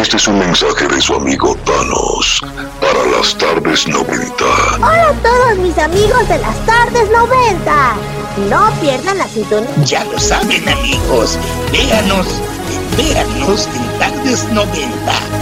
Este es un mensaje de su amigo Thanos para las tardes 90. Hola a todos mis amigos de las tardes 90. No pierdan la sintonía. Ya lo saben amigos, véanos, véanos en tardes 90.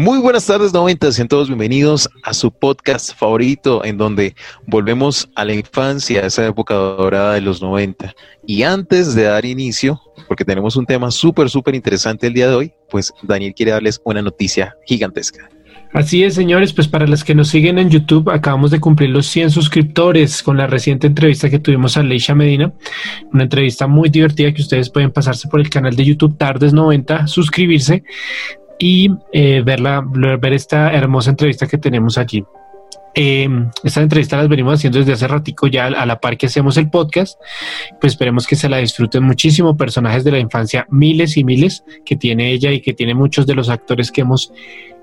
Muy buenas tardes, 90. Sean todos bienvenidos a su podcast favorito, en donde volvemos a la infancia, a esa época dorada de los 90. Y antes de dar inicio, porque tenemos un tema súper, súper interesante el día de hoy, pues Daniel quiere darles una noticia gigantesca. Así es, señores, pues para los que nos siguen en YouTube, acabamos de cumplir los 100 suscriptores con la reciente entrevista que tuvimos a Leisha Medina, una entrevista muy divertida que ustedes pueden pasarse por el canal de YouTube Tardes 90, suscribirse y eh, verla, ver esta hermosa entrevista que tenemos allí. Eh, esta entrevista las venimos haciendo desde hace ratico ya a la par que hacemos el podcast, pues esperemos que se la disfruten muchísimo, personajes de la infancia, miles y miles que tiene ella y que tiene muchos de los actores que hemos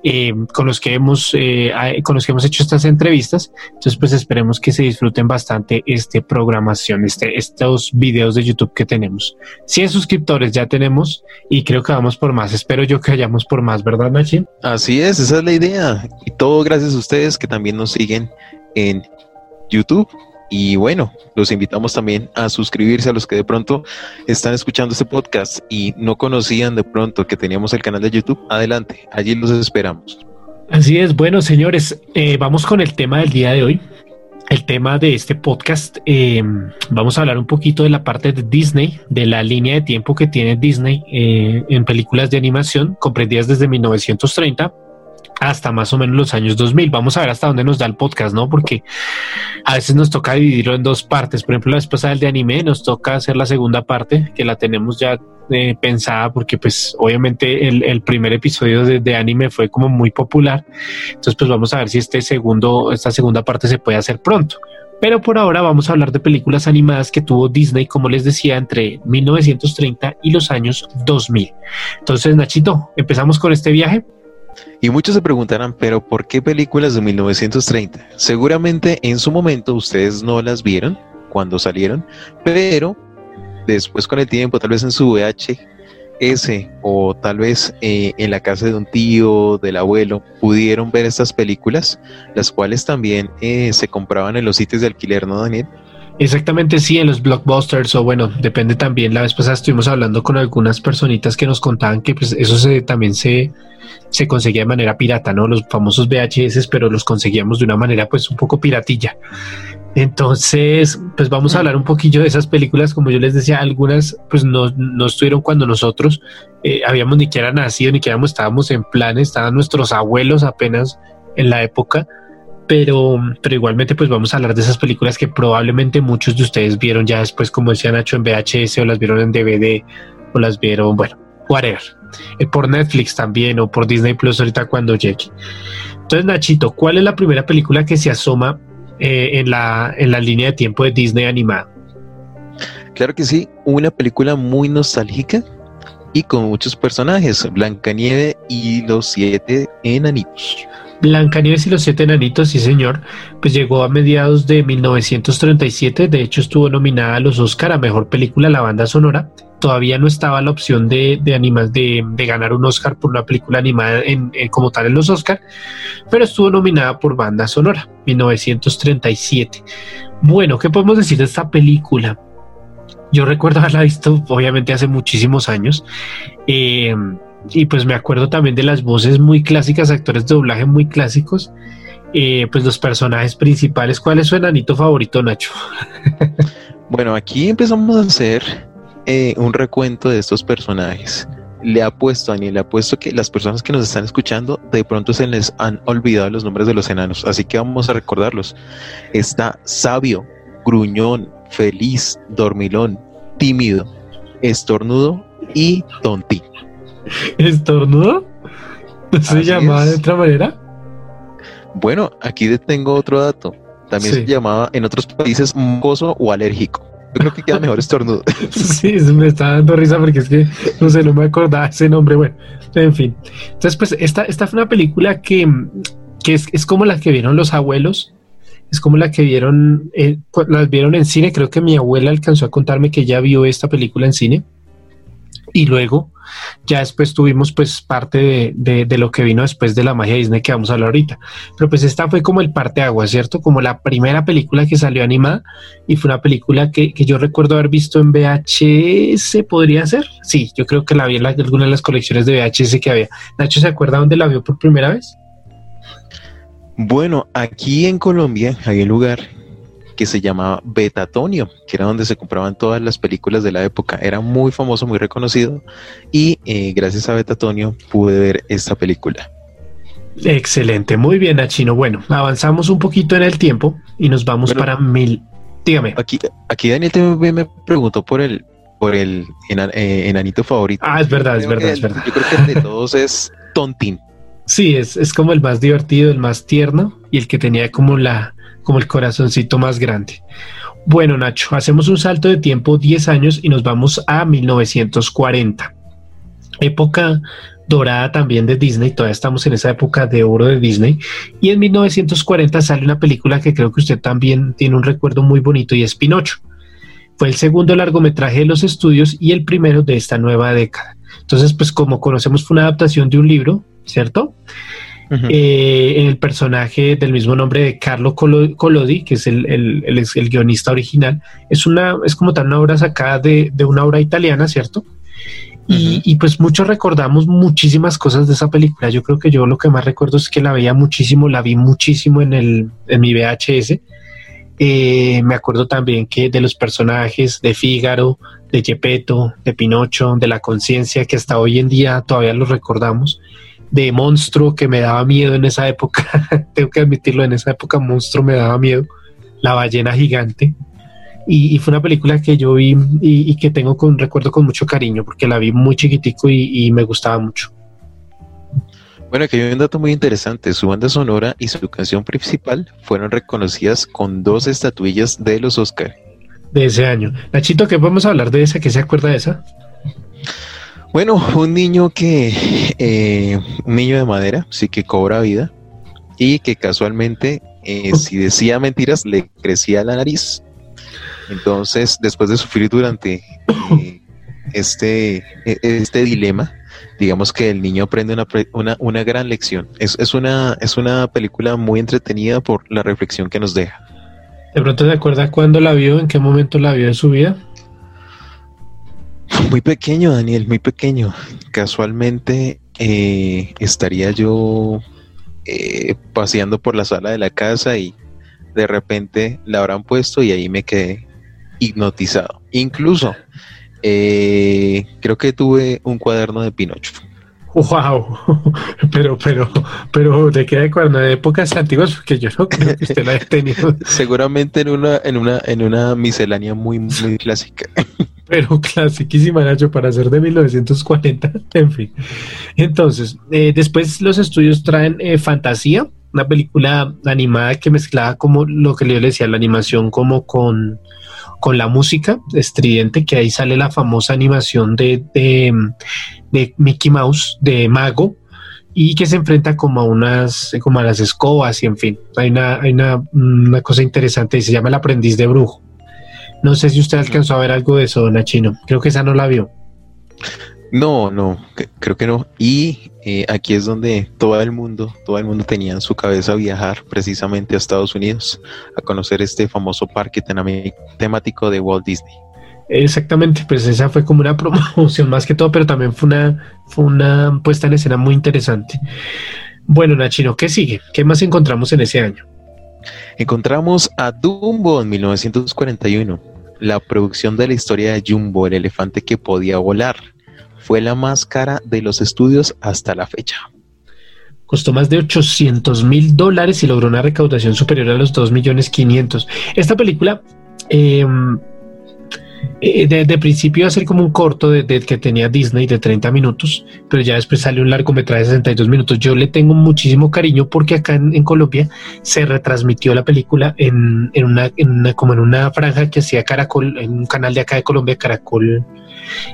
eh, con los que hemos eh, con los que hemos hecho estas entrevistas. Entonces, pues esperemos que se disfruten bastante esta programación, este, estos videos de YouTube que tenemos. 100 suscriptores ya tenemos y creo que vamos por más. Espero yo que vayamos por más, ¿verdad, Nachi? Así es, esa es la idea. Y todo gracias a ustedes que también nos siguen en YouTube y bueno, los invitamos también a suscribirse a los que de pronto están escuchando este podcast y no conocían de pronto que teníamos el canal de YouTube. Adelante, allí los esperamos. Así es, bueno señores, eh, vamos con el tema del día de hoy. El tema de este podcast, eh, vamos a hablar un poquito de la parte de Disney, de la línea de tiempo que tiene Disney eh, en películas de animación comprendidas desde 1930 hasta más o menos los años 2000. Vamos a ver hasta dónde nos da el podcast, ¿no? Porque a veces nos toca dividirlo en dos partes. Por ejemplo, la vez pasada el de anime nos toca hacer la segunda parte, que la tenemos ya eh, pensada porque pues obviamente el, primer episodio de, anime fue como muy popular. Entonces pues vamos a ver si este segundo, esta segunda parte se puede hacer pronto. Pero por ahora vamos a hablar de películas animadas que tuvo Disney, como les decía, entre 1930 y los años 2000. Entonces, Nachito, empezamos con este viaje. Y muchos se preguntarán, pero ¿por qué películas de 1930? Seguramente en su momento ustedes no las vieron cuando salieron, pero después con el tiempo, tal vez en su VHS o tal vez eh, en la casa de un tío, del abuelo, pudieron ver estas películas, las cuales también eh, se compraban en los sitios de alquiler, ¿no, Daniel? Exactamente, sí, en los blockbusters o bueno, depende también. La vez pasada estuvimos hablando con algunas personitas que nos contaban que pues eso se, también se, se conseguía de manera pirata, ¿no? Los famosos VHS, pero los conseguíamos de una manera pues un poco piratilla. Entonces, pues vamos a hablar un poquillo de esas películas, como yo les decía, algunas pues no, no estuvieron cuando nosotros eh, habíamos ni siquiera nacido, ni siquiera estábamos en planes, estaban nuestros abuelos apenas en la época pero, pero igualmente pues vamos a hablar de esas películas que probablemente muchos de ustedes vieron ya después, como decía Nacho, en VHS o las vieron en DVD o las vieron, bueno, whatever, eh, por Netflix también o por Disney Plus ahorita cuando llegue. Entonces, Nachito, ¿cuál es la primera película que se asoma eh, en, la, en la línea de tiempo de Disney animada? Claro que sí, una película muy nostálgica y con muchos personajes, Blancanieve y los siete enanitos. Blancanieves y los siete enanitos, sí señor, pues llegó a mediados de 1937, de hecho estuvo nominada a los Oscar a Mejor Película la banda sonora, todavía no estaba la opción de, de, de, ganar un Oscar por una película animada en, como tal en los Oscar, pero estuvo nominada por banda sonora, 1937. Bueno, ¿qué podemos decir de esta película? Yo recuerdo haberla visto obviamente hace muchísimos años. Eh, y pues me acuerdo también de las voces muy clásicas, actores de doblaje muy clásicos. Eh, pues los personajes principales. ¿Cuál es su enanito favorito, Nacho? bueno, aquí empezamos a hacer eh, un recuento de estos personajes. Le apuesto, Daniel, le apuesto que las personas que nos están escuchando de pronto se les han olvidado los nombres de los enanos, así que vamos a recordarlos. Está sabio, gruñón, feliz, dormilón, tímido, estornudo y tonti. ¿Estornudo? ¿No se llamaba de otra manera? Bueno, aquí tengo otro dato. También se llamaba en otros países mucoso o alérgico. Yo creo que queda mejor estornudo. sí, me está dando risa porque es que no sé, no me acordaba ese nombre. Bueno, en fin. Entonces, pues esta, esta fue una película que, que es, es, como la que vieron los abuelos. Es como la que vieron, eh, las vieron en cine. Creo que mi abuela alcanzó a contarme que ya vio esta película en cine y luego ya después tuvimos pues parte de, de, lo que vino después de la magia Disney que vamos a hablar ahorita. Pero pues esta fue como el parte agua, ¿cierto? Como la primera película que salió animada y fue una película que, que yo recuerdo haber visto en VHS, ¿podría ser? Sí, yo creo que la vi en alguna de las colecciones de VHS que había. Nacho, ¿se acuerda dónde la vio por primera vez? Bueno, aquí en Colombia hay un lugar que se llamaba Betatonio, que era donde se compraban todas las películas de la época. Era muy famoso, muy reconocido y eh, gracias a Betatonio pude ver esta película. Excelente, muy bien, Achino. Bueno, avanzamos un poquito en el tiempo y nos vamos para mil. Dígame. Aquí, aquí Daniel también me preguntó por el, por el eh, enanito favorito. Ah, es verdad, es verdad, es verdad. Yo creo que el de todos es Tontín. Sí, es, es como el más divertido, el más tierno y el que tenía como la, como el corazoncito más grande. Bueno, Nacho, hacemos un salto de tiempo 10 años y nos vamos a 1940. Época dorada también de Disney, todavía estamos en esa época de oro de Disney. Y en 1940 sale una película que creo que usted también tiene un recuerdo muy bonito y es Pinocho. Fue el segundo largometraje de los estudios y el primero de esta nueva década. Entonces, pues como conocemos fue una adaptación de un libro, ¿cierto? Eh, en el personaje del mismo nombre de Carlo Collodi, que es el, el, guionista original, es, una, es como tal una obra sacada de, una obra italiana, ¿cierto? Y, pues muchos recordamos muchísimas cosas de esa película. Yo creo que yo lo que más recuerdo es que la veía muchísimo, la vi muchísimo en, el, en mi VHS. Eh, me acuerdo también que de los personajes de Fígaro, de Gepetto, de Pinocho, de la conciencia, que hasta hoy en día todavía los recordamos de monstruo que me daba miedo en esa época. Tengo que admitirlo, en esa época monstruo me daba miedo. La ballena gigante. Y, fue una película que yo vi y, que tengo con recuerdo con mucho cariño porque la vi muy chiquitico y, me gustaba mucho. Bueno, aquí hay un dato muy interesante. Su banda sonora y su canción principal fueron reconocidas con dos estatuillas de los Oscar. De ese año. Nachito, ¿qué podemos hablar de esa? ¿Qué se acuerda de esa? Bueno, un niño que, eh, un niño de madera, sí que cobra vida y que casualmente, eh, si decía mentiras, le crecía la nariz. Entonces, después de sufrir durante eh, este, e, este dilema, digamos que el niño aprende una, una, una gran lección. Es, es, una, es una película muy entretenida por la reflexión que nos deja. ¿De pronto se acuerda cuándo la vio? ¿En qué momento la vio en su vida? Muy pequeño, Daniel, muy pequeño. Casualmente eh, estaría yo eh, paseando por la sala de la casa y de repente la habrán puesto y ahí me quedé hipnotizado. Incluso eh, creo que tuve un cuaderno de Pinocho. Wow, pero, pero, pero de qué cuaderno de épocas antiguas, porque yo no creo que usted la haya tenido. Seguramente en una, en una, en una miscelánea muy, muy clásica. pero clasiquísima, Nacho, para ser de 1940, en fin. Entonces, eh, después los estudios traen eh, Fantasía, una película animada que mezclaba como lo que yo le decía, la animación como con, con la música estridente, que ahí sale la famosa animación de, de, Mickey Mouse, de Mago, y que se enfrenta como a unas, como a las escobas y en fin, hay una, hay una, una cosa interesante y se llama El aprendiz de brujo. No sé si usted alcanzó a ver algo de eso, Dona Chino. Creo que esa no la vio. No, no, creo que no. Y eh, aquí es donde todo el mundo, todo el mundo tenía en su cabeza viajar precisamente a Estados Unidos a conocer este famoso parque temático de Walt Disney. Exactamente, pues esa fue como una promoción más que todo, pero también fue una, fue una puesta en escena muy interesante. Bueno, Nachino, ¿qué sigue? ¿Qué más encontramos en ese año? Encontramos a Dumbo en 1941 la producción de la historia de Jumbo, el elefante que podía volar, fue la más cara de los estudios hasta la fecha. Costó más de 800 mil dólares y logró una recaudación superior a los 2 millones 500. Esta película eh, eh, de, principio iba a ser como un corto de, que tenía Disney de 30 minutos, pero ya después salió un largometraje de 62 minutos. Yo le tengo muchísimo cariño porque acá en, Colombia se retransmitió la película en, una, como en una franja que hacía Caracol, en un canal de acá de Colombia, Caracol,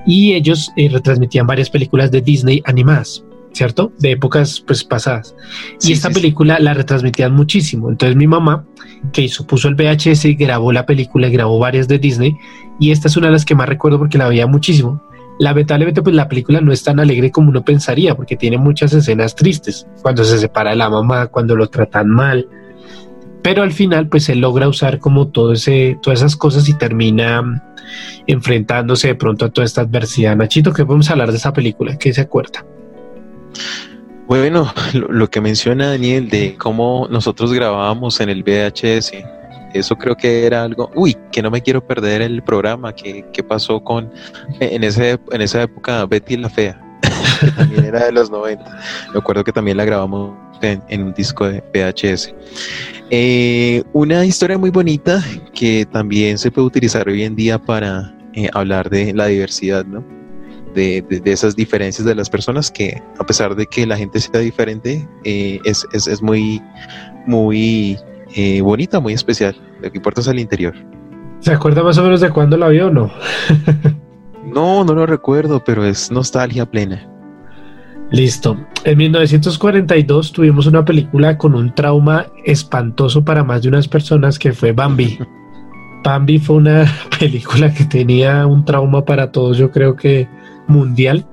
y ellos eh, retransmitían varias películas de Disney animadas. ¿cierto? De épocas pues pasadas. y esta película la retransmitían muchísimo. Entonces mi mamá, que hizo, puso el VHS y grabó la película, y grabó varias de Disney, y esta es una de las que más recuerdo porque la veía muchísimo. Lamentablemente, pues la película no es tan alegre como uno pensaría, porque tiene muchas escenas tristes, cuando se separa de la mamá, cuando lo tratan mal, pero al final, pues él logra usar como todo ese, todas esas cosas y termina enfrentándose de pronto a toda esta adversidad. Nachito, ¿qué podemos hablar de esa película? ¿Qué se acuerda? Bueno, lo, que menciona Daniel de cómo nosotros grabábamos en el VHS, eso creo que era algo, uy, que no me quiero perder el programa que, pasó con, en, ese, en esa época, Betty la Fea, que también era de los 90. Me acuerdo que también la grabamos en, un disco de VHS. Eh, una historia muy bonita que también se puede utilizar hoy en día para eh, hablar de la diversidad, ¿no? de, esas diferencias de las personas que a pesar de que la gente sea diferente, eh, es, es, muy, muy eh, bonita, muy especial. Lo que importa es el interior. ¿Se acuerda más o menos de cuándo la vio o no? no, no lo recuerdo, pero es nostalgia plena. Listo. En 1942 tuvimos una película con un trauma espantoso para más de unas personas que fue Bambi. Bambi fue una película que tenía un trauma para todos. Yo creo que mundial.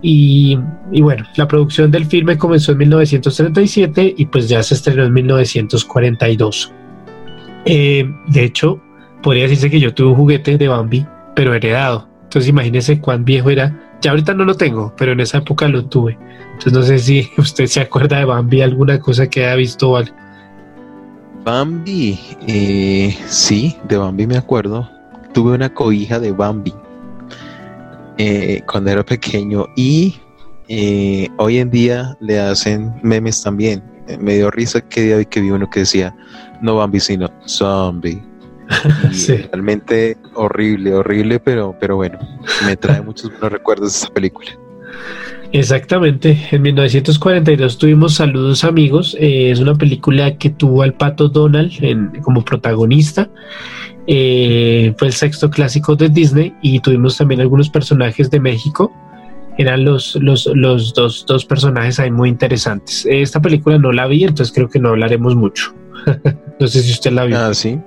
Y, bueno, la producción del filme comenzó en 1937 y pues ya se estrenó en 1942. Eh, de hecho, podría decirse que yo tuve un juguete de Bambi, pero heredado. Entonces imagínese cuán viejo era. Ya ahorita no lo tengo, pero en esa época lo tuve. Entonces no sé si usted se acuerda de Bambi, alguna cosa que haya visto Bambi, eh, sí, de Bambi me acuerdo. Tuve una cobija de Bambi eh, cuando era pequeño y eh, hoy en día le hacen memes también. Eh, me dio risa que día que vi uno que decía no Bambi sino zombie. Realmente horrible, horrible, pero, pero bueno, me trae muchos buenos recuerdos de esa película. Exactamente, en 1942 tuvimos Saludos Amigos, es una película que tuvo al pato Donald como protagonista eh, fue el sexto clásico de Disney y tuvimos también algunos personajes de México. Eran los, los, los dos, dos personajes ahí muy interesantes. Esta película no la vi, entonces creo que no hablaremos mucho. no sé si usted la vio. Ah, sí.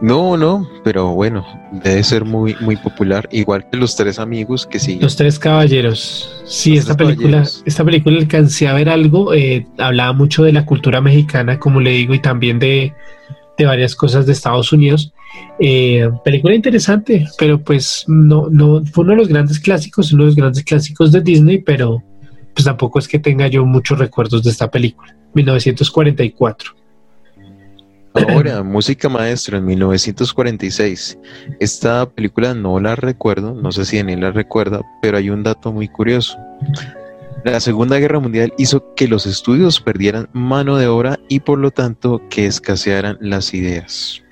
No, no, pero bueno, debe ser muy, muy popular, igual que Los Tres Amigos que sí. Los Tres Caballeros. Sí, esta película, esta película alcancé a ver algo, eh, hablaba mucho de la cultura mexicana, como le digo, y también de, de varias cosas de Estados Unidos. Eh, película interesante, pero pues no, no fue uno de los grandes clásicos, uno de los grandes clásicos de Disney, pero pues tampoco es que tenga yo muchos recuerdos de esta película. 1944. Ahora, música maestra en 1946. Esta película no la recuerdo, no sé si Daniel la recuerda, pero hay un dato muy curioso. La Segunda Guerra Mundial hizo que los estudios perdieran mano de obra y por lo tanto que escasearan las ideas.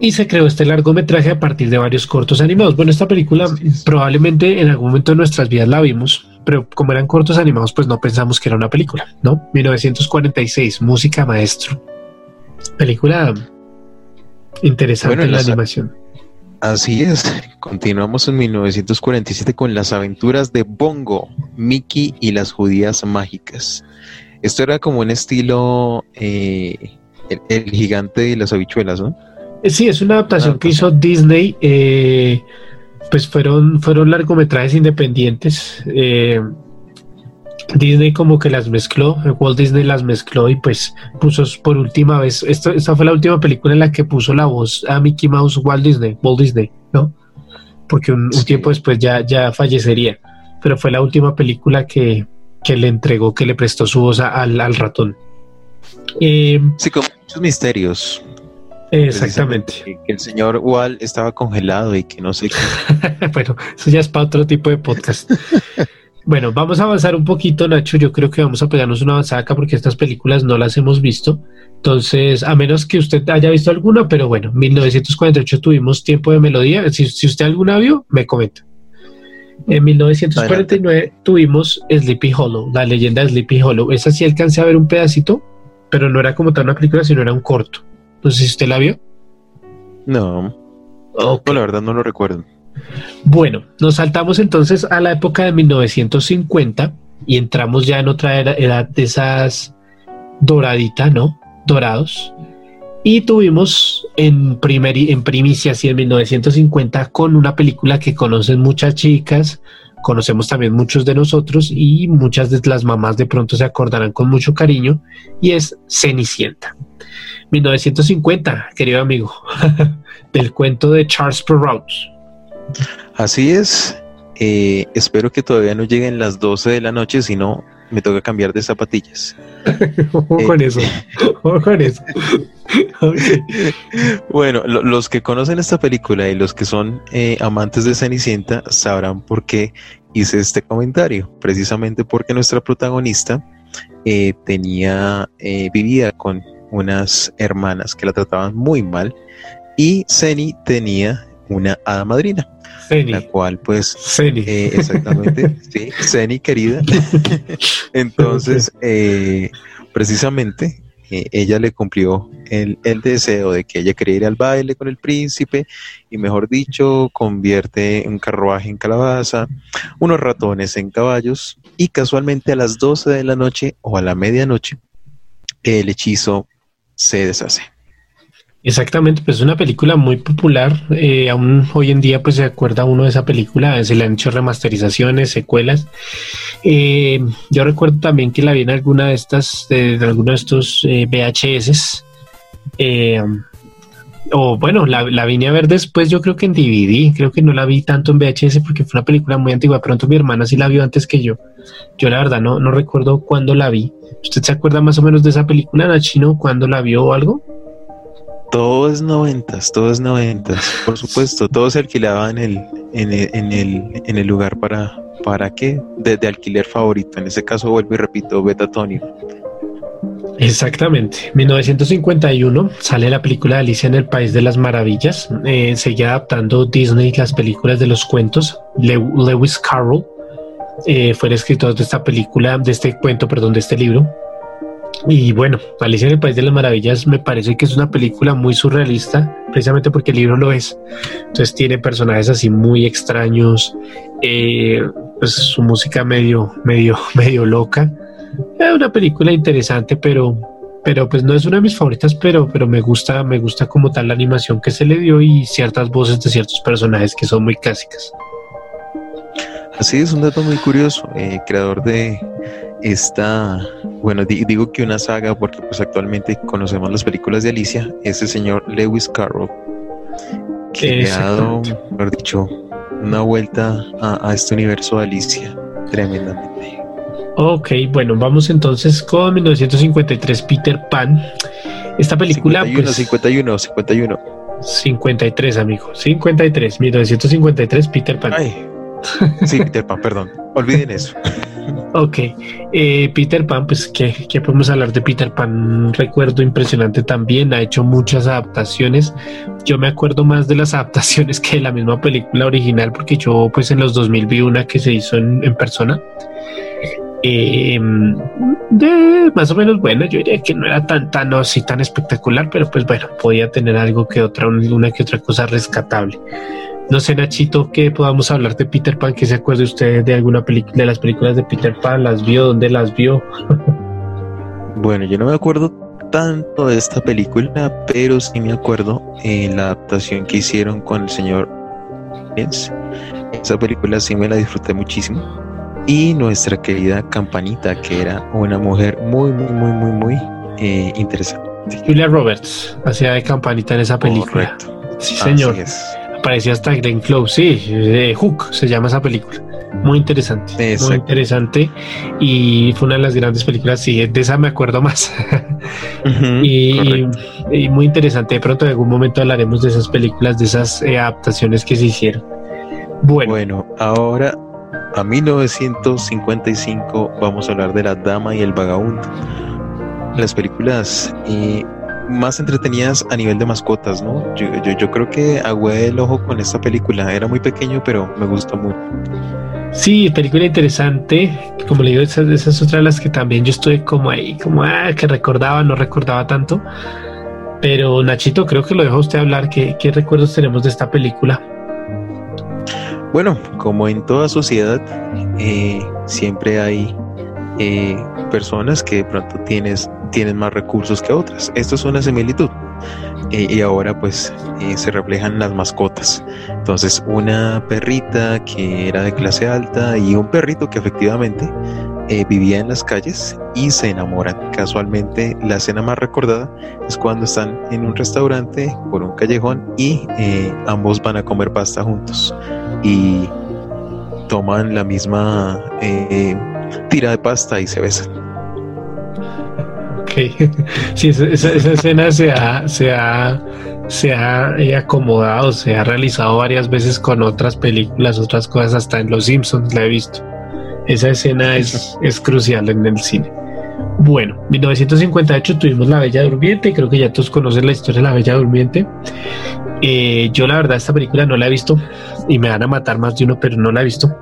Y se creó este largometraje a partir de varios cortos animados. Bueno, esta película probablemente en algún momento de nuestras vidas la vimos, pero como eran cortos animados, pues no pensamos que era una película, ¿no? 1946, Música Maestro. Película interesante en la animación. Así es, continuamos en 1947 con las aventuras de Bongo, Mickey y las judías mágicas. Esto era como un estilo eh, el, gigante y las habichuelas, ¿no? Eh, sí, es una adaptación ah, que hizo Disney. Eh, pues fueron, fueron largometrajes independientes. Disney como que las mezcló, Walt Disney las mezcló y pues puso por última vez, esto, esta fue la última película en la que puso la voz a Mickey Mouse Walt Disney, Walt Disney, ¿no? Porque un, tiempo después ya, ya fallecería, pero fue la última película que, le entregó, que le prestó su voz al, ratón. Eh, sí, con muchos misterios. Exactamente. Que, el señor Walt estaba congelado y que no sé qué. bueno, eso ya es para otro tipo de podcast. Bueno, vamos a avanzar un poquito, Nacho. Yo creo que vamos a pegarnos una avanzada acá porque estas películas no las hemos visto. Entonces, a menos que usted haya visto alguna, pero bueno, 1948 tuvimos Tiempo de Melodía. Si, usted alguna vio, me comenta. En 1949 tuvimos Sleepy Hollow, la leyenda de Sleepy Hollow. Esa sí alcancé a ver un pedacito, pero no era como tal una película, sino era un corto. No sé si usted la vio. No. la verdad no lo recuerdo. Bueno, nos saltamos entonces a la época de 1950 y entramos ya en otra edad de esas doraditas, ¿no? Dorados. Y tuvimos en, primer, en primicia, así en 1950, con una película que conocen muchas chicas, conocemos también muchos de nosotros y muchas de las mamás de pronto se acordarán con mucho cariño, y es Cenicienta. 1950, querido amigo, del cuento de Charles Perrault. Así es. Eh, espero que todavía no lleguen las 12 de la noche, si no, me toca cambiar de zapatillas. Ojo con Eh, eso. Ojo con eso. Bueno, lo- los que conocen esta película y los que son eh, amantes de Cenicienta sabrán por qué hice este comentario. Precisamente porque nuestra protagonista eh, tenía, eh, vivía con unas hermanas que la trataban muy mal y Ceni tenía una hada madrina, la cual pues Ceni. eh, exactamente, sí, Ceni querida. Entonces, eh, precisamente, eh, ella le cumplió el, el deseo de que ella quería ir al baile con el príncipe y, mejor dicho, convierte un carruaje en calabaza, unos ratones en caballos y casualmente a las 12 de la noche o a la medianoche, el hechizo se deshace. Exactamente, pues es una película muy popular. eh, aún hoy en día, pues se acuerda uno de esa película. Se le han hecho remasterizaciones, secuelas. Eh, yo recuerdo también que la vi en alguna de estas, de, de alguno de estos eh, VHS. O bueno, la, vine a ver después, yo creo que en DVD. Creo que no la vi tanto en VHS porque fue una película muy antigua. Pronto mi hermana sí la vio antes que yo. Yo la verdad no, no recuerdo cuándo la vi. ¿Usted se acuerda más o menos de esa película, Nachino? ¿Cuándo la vio o algo? Todo es noventas, todo es noventas, por supuesto, todo se alquilaba en el, en el, en el, en el lugar para, ¿para qué? De, de alquiler favorito, en ese caso vuelvo y repito, Betatonio. Exactamente. 1951 sale la película Alicia en el País de las Maravillas. Eh, seguía adaptando Disney las películas de los cuentos. Le- Lewis Carroll eh, fue el escritor de esta película, de este cuento, perdón, de este libro. Y bueno, Alicia en el País de las Maravillas me parece que es una película muy surrealista, precisamente porque el libro lo es. Entonces tiene personajes así muy extraños, eh, pues su música medio, medio, medio loca. Es una película interesante, pero, pero pues no es una de mis favoritas, pero, pero me gusta, me gusta como tal la animación que se le dio y ciertas voces de ciertos personajes que son muy clásicas. Así es, un dato muy curioso, eh, creador de esta, bueno, di- digo que una saga porque pues actualmente conocemos las películas de Alicia, es el señor Lewis Carroll, que le ha dado, mejor dicho, una vuelta a, a este universo de Alicia tremendamente. Ok, bueno, vamos entonces con 1953 Peter Pan. Esta película, 51, pues, 51, 51. 53, amigo, 53, 1953 Peter Pan. Ay. Sí, Peter Pan, perdón. Olviden eso. Ok, eh, Peter Pan, pues ¿qué, qué podemos hablar de Peter Pan? Un recuerdo impresionante también, ha hecho muchas adaptaciones. Yo me acuerdo más de las adaptaciones que de la misma película original, porque yo pues en los 2000 vi una que se hizo en, en persona. Eh, más o menos bueno, yo diría que no era tan tan así tan espectacular, pero pues bueno, podía tener algo que otra, una que otra cosa rescatable. No sé, Nachito, que podamos hablar de Peter Pan, que se acuerde usted de alguna película, de las películas de Peter Pan, las vio, dónde las vio. Bueno, yo no me acuerdo tanto de esta película, pero sí me acuerdo en la adaptación que hicieron con el señor. Esa película sí me la disfruté muchísimo. Y nuestra querida Campanita, que era una mujer muy, muy, muy, muy, muy eh, interesante. Julia Roberts hacía de campanita en esa película. Correcto. Sí, Así señor. es. Aparecía hasta Glenn Close, sí, eh, Hook se llama esa película. Muy interesante, muy interesante. Y fue una de las grandes películas, sí, de esa me acuerdo más. Y muy interesante. De pronto, en algún momento hablaremos de esas películas, de esas eh, adaptaciones que se hicieron. Bueno, Bueno, ahora a 1955 vamos a hablar de La Dama y el Vagabundo. Las películas eh, más entretenidas a nivel de mascotas, ¿no? Yo, yo, yo creo que agüé el ojo con esta película. Era muy pequeño, pero me gustó mucho. Sí, película interesante. Como le digo, esa, esa es otra de las que también yo estoy como ahí, como ah, que recordaba, no recordaba tanto. Pero Nachito, creo que lo dejo a usted hablar. ¿Qué, qué recuerdos tenemos de esta película? Bueno, como en toda sociedad, eh, siempre hay eh, personas que de pronto tienes, tienen más recursos que otras. Esto es una similitud. eh, y ahora pues eh, se reflejan las mascotas. Entonces una perrita que era de clase alta y un perrito que efectivamente vivía en las calles y se enamoran. Casualmente la escena más recordada es cuando están en un restaurante por un callejón y ambos van a comer pasta juntos y toman la misma tira de pasta y se besan. Sí, esa, escena se ha, se ha, se ha eh, acomodado, se ha realizado varias veces con otras películas, otras cosas, hasta en Los Simpsons la he visto. Esa escena es, es crucial en el cine. Bueno, 1958 tuvimos La Bella Durmiente, creo que ya todos conocen la historia de La Bella Durmiente. Eh, yo la verdad esta película no la he visto y me van a matar más de uno, pero no la he visto.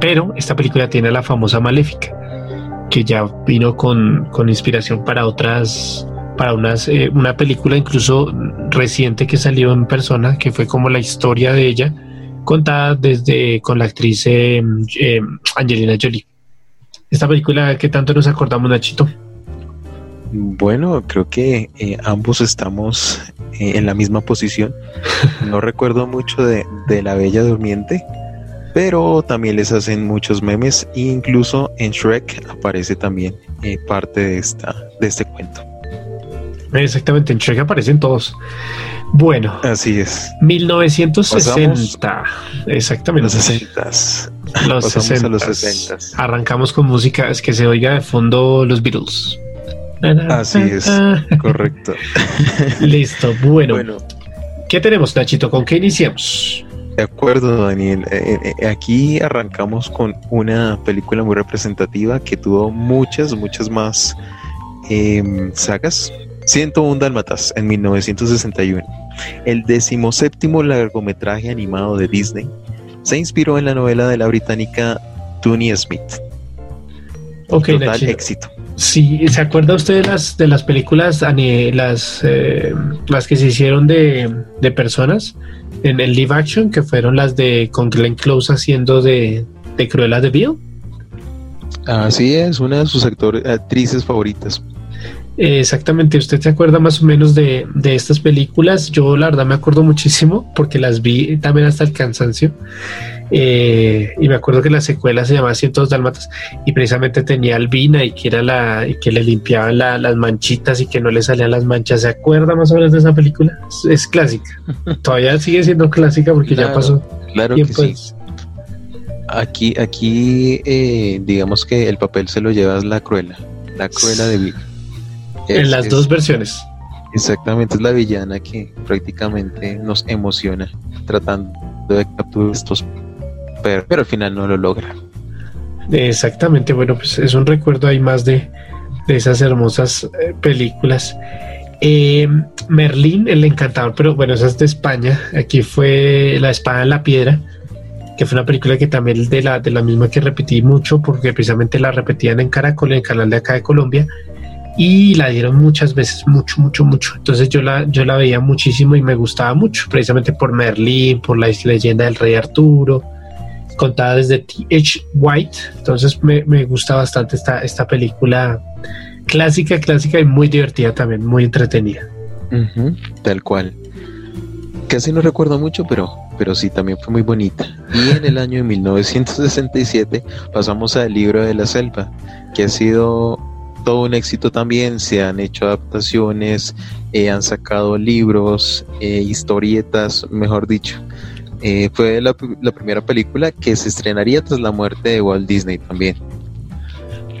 Pero esta película tiene la famosa Maléfica que ya vino con, inspiración para otras, para unas, eh, una película incluso reciente que salió en persona, que fue como la historia de ella, contada desde con la actriz eh, eh, Angelina Jolie. Esta película, ¿qué tanto nos acordamos, Nachito? Bueno, creo que ambos estamos en la misma posición. No recuerdo mucho de, de La Bella Durmiente, pero también les hacen muchos memes e incluso en Shrek aparece también eh, parte de esta de este cuento. Exactamente, en Shrek aparecen todos. Bueno, así es. 1960. Exactamente. Los 60. Los 60. los 60. Arrancamos con música, es que se oiga de fondo los Beatles. Así es, correcto. Listo, bueno. bueno. ¿Qué tenemos, Nachito? ¿Con qué iniciamos? De acuerdo, Daniel. Eh, eh, eh, aquí arrancamos con una película muy representativa que tuvo muchas, muchas más em, sagas. 101 Dálmatas en 1961. El decimoséptimo largometraje animado de Disney se inspiró en la novela de la británica Tony Smith. Ok, Total éxito. Sí, ¿se acuerda usted de las, de las películas, las, las que se hicieron de, de personas? en el live action, que fueron las de con Glenn Close haciendo de, de Cruella de Bill. Así es, una de sus actores, actrices favoritas. Exactamente, ¿usted se acuerda más o menos de, de, estas películas? Yo la verdad me acuerdo muchísimo porque las vi también hasta el cansancio. Eh, y me acuerdo que la secuela se llamaba Cientos Dálmatas y precisamente tenía Albina y que era la y que le limpiaban las manchitas y que no le salían las manchas. ¿Se acuerda más o menos de esa película? Es, clásica. Todavía sigue siendo clásica porque ya pasó. Claro que sí. Aquí, aquí eh, digamos que el papel se lo lleva la cruela, la cruela de En las dos versiones. Exactamente, es la villana que prácticamente nos emociona tratando de capturar estos pero, al final no lo logra. Exactamente, bueno, pues es un recuerdo ahí más de, esas hermosas eh, películas. Eh, Merlín, el encantador, pero bueno, esa es de España. Aquí fue La espada en la piedra, que fue una película que también de la, de la misma que repetí mucho, porque precisamente la repetían en Caracol, en el canal de acá de Colombia, y la dieron muchas veces, mucho, mucho, mucho. Entonces yo la, yo la veía muchísimo y me gustaba mucho, precisamente por Merlín, por la leyenda del rey Arturo contada desde T.H. White. Entonces me, gusta bastante esta, esta película clásica, clásica y muy divertida también, muy entretenida. tal cual. Casi no recuerdo mucho, pero, pero sí, también fue muy bonita. Y en el año de 1967 pasamos al libro de la selva, que ha sido todo un éxito también. Se han hecho adaptaciones, eh, han sacado libros, eh, historietas, mejor dicho. Eh, fue la, primera película que se estrenaría tras la muerte de Walt Disney también.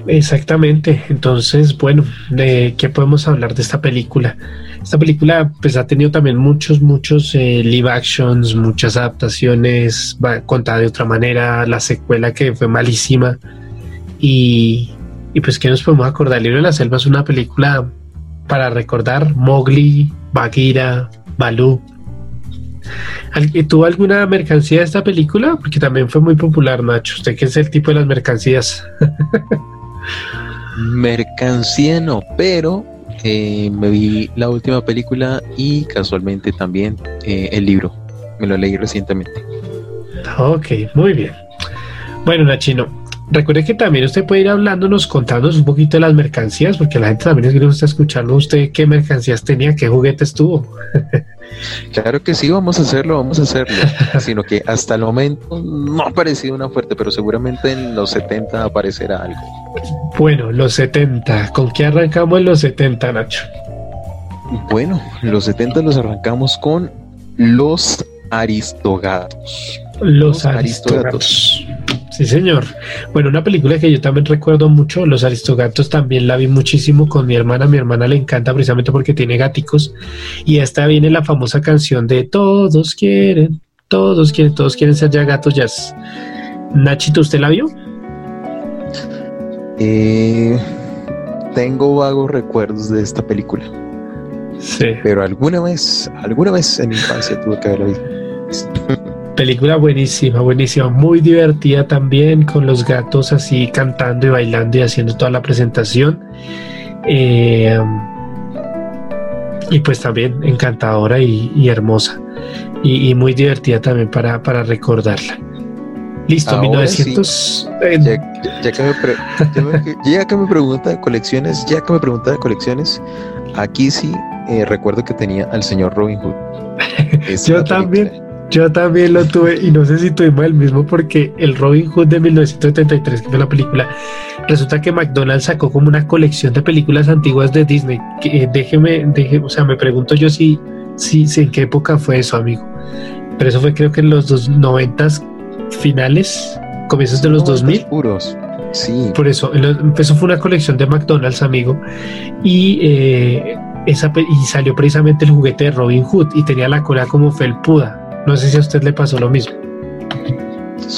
Exactamente, entonces bueno, ¿de qué podemos hablar de esta película? Esta película pues ha tenido también muchos, muchos live actions, muchas adaptaciones, contada de otra manera, la secuela que fue malísima y, y pues que nos podemos acordar, el libro de la selva es una película para recordar Mowgli, Bagheera, Baloo, ¿Tuvo alguna mercancía de esta película? Porque también fue muy popular, Nacho. ¿Usted qué es el tipo de las mercancías? mercancía no, pero eh, me vi la última película y casualmente también eh, el libro. Me lo leí recientemente. Ok, muy bien. Bueno, Nachino, Recuerde que también usted puede ir hablándonos, contándonos un poquito de las mercancías, porque la gente también le gusta escucharlo usted qué mercancías tenía, qué juguetes tuvo. Claro que sí, vamos a hacerlo, vamos a hacerlo. Sino que hasta el momento no ha aparecido una fuerte, pero seguramente en los 70 aparecerá algo. Bueno, los 70. ¿Con qué arrancamos en los 70, Nacho? Bueno, los 70 los arrancamos con los Aristogatos. Los, Aristogatos. Sí, señor. Bueno, una película que yo también recuerdo mucho, Los Aristogatos, también la vi muchísimo con mi hermana. Mi hermana le encanta precisamente porque tiene gáticos. Y esta viene la famosa canción de Todos quieren, todos quieren, todos quieren ser ya gatos ya. Nachito, ¿usted la vio? Eh, tengo vagos recuerdos de esta película. Sí. Pero alguna vez, alguna vez en mi infancia tuve que haberla visto. Película buenísima, buenísima, muy divertida también, con los gatos así cantando y bailando y haciendo toda la presentación. Eh, y pues también encantadora y, hermosa. Y, muy divertida también para, para recordarla. Listo, Ahora 1900. sí. eh, Ya, ya que me pre- ya me- ya que me pregunta de colecciones, ya que me pregunta de colecciones, aquí sí eh, recuerdo que tenía al señor Robin Hood. Yo también. película. Yo también lo tuve y no sé si tuvimos el mismo porque el Robin Hood de 1973, que fue la película, resulta que McDonald's sacó como una colección de películas antiguas de Disney. Que, eh, déjeme, deje, o sea, me pregunto yo si, si, si en qué época fue eso, amigo. Pero eso fue creo que en los dos noventas finales, comienzos de los No, 2000. puros. Sí, Por eso, eso fue una colección de McDonald's, amigo. Y, eh, esa, y salió precisamente el juguete de Robin Hood y tenía la cola como felpuda. No sé si a usted le pasó lo mismo.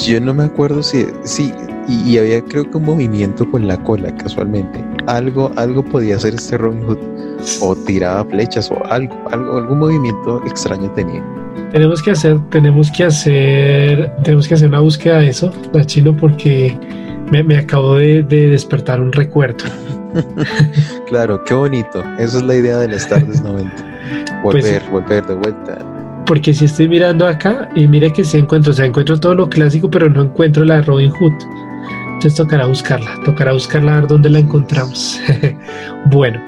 yo no me acuerdo si, sí, y, y había creo que un movimiento con la cola casualmente. Algo, algo podía hacer este Robin Hood, o tiraba flechas, o algo, algo, algún movimiento extraño tenía. Tenemos que hacer, tenemos que hacer, tenemos que hacer una búsqueda de eso, chino, porque me, me acabo de, de despertar un recuerdo. Claro, qué bonito. Esa es la idea de las tardes 90. Pues Volver, volver de vuelta. Porque si estoy mirando acá y mire que sí encuentro, o sea, encuentro todo lo clásico, pero no encuentro la Robin Hood. Entonces tocará buscarla, tocará buscarla a ver dónde la encontramos. bueno,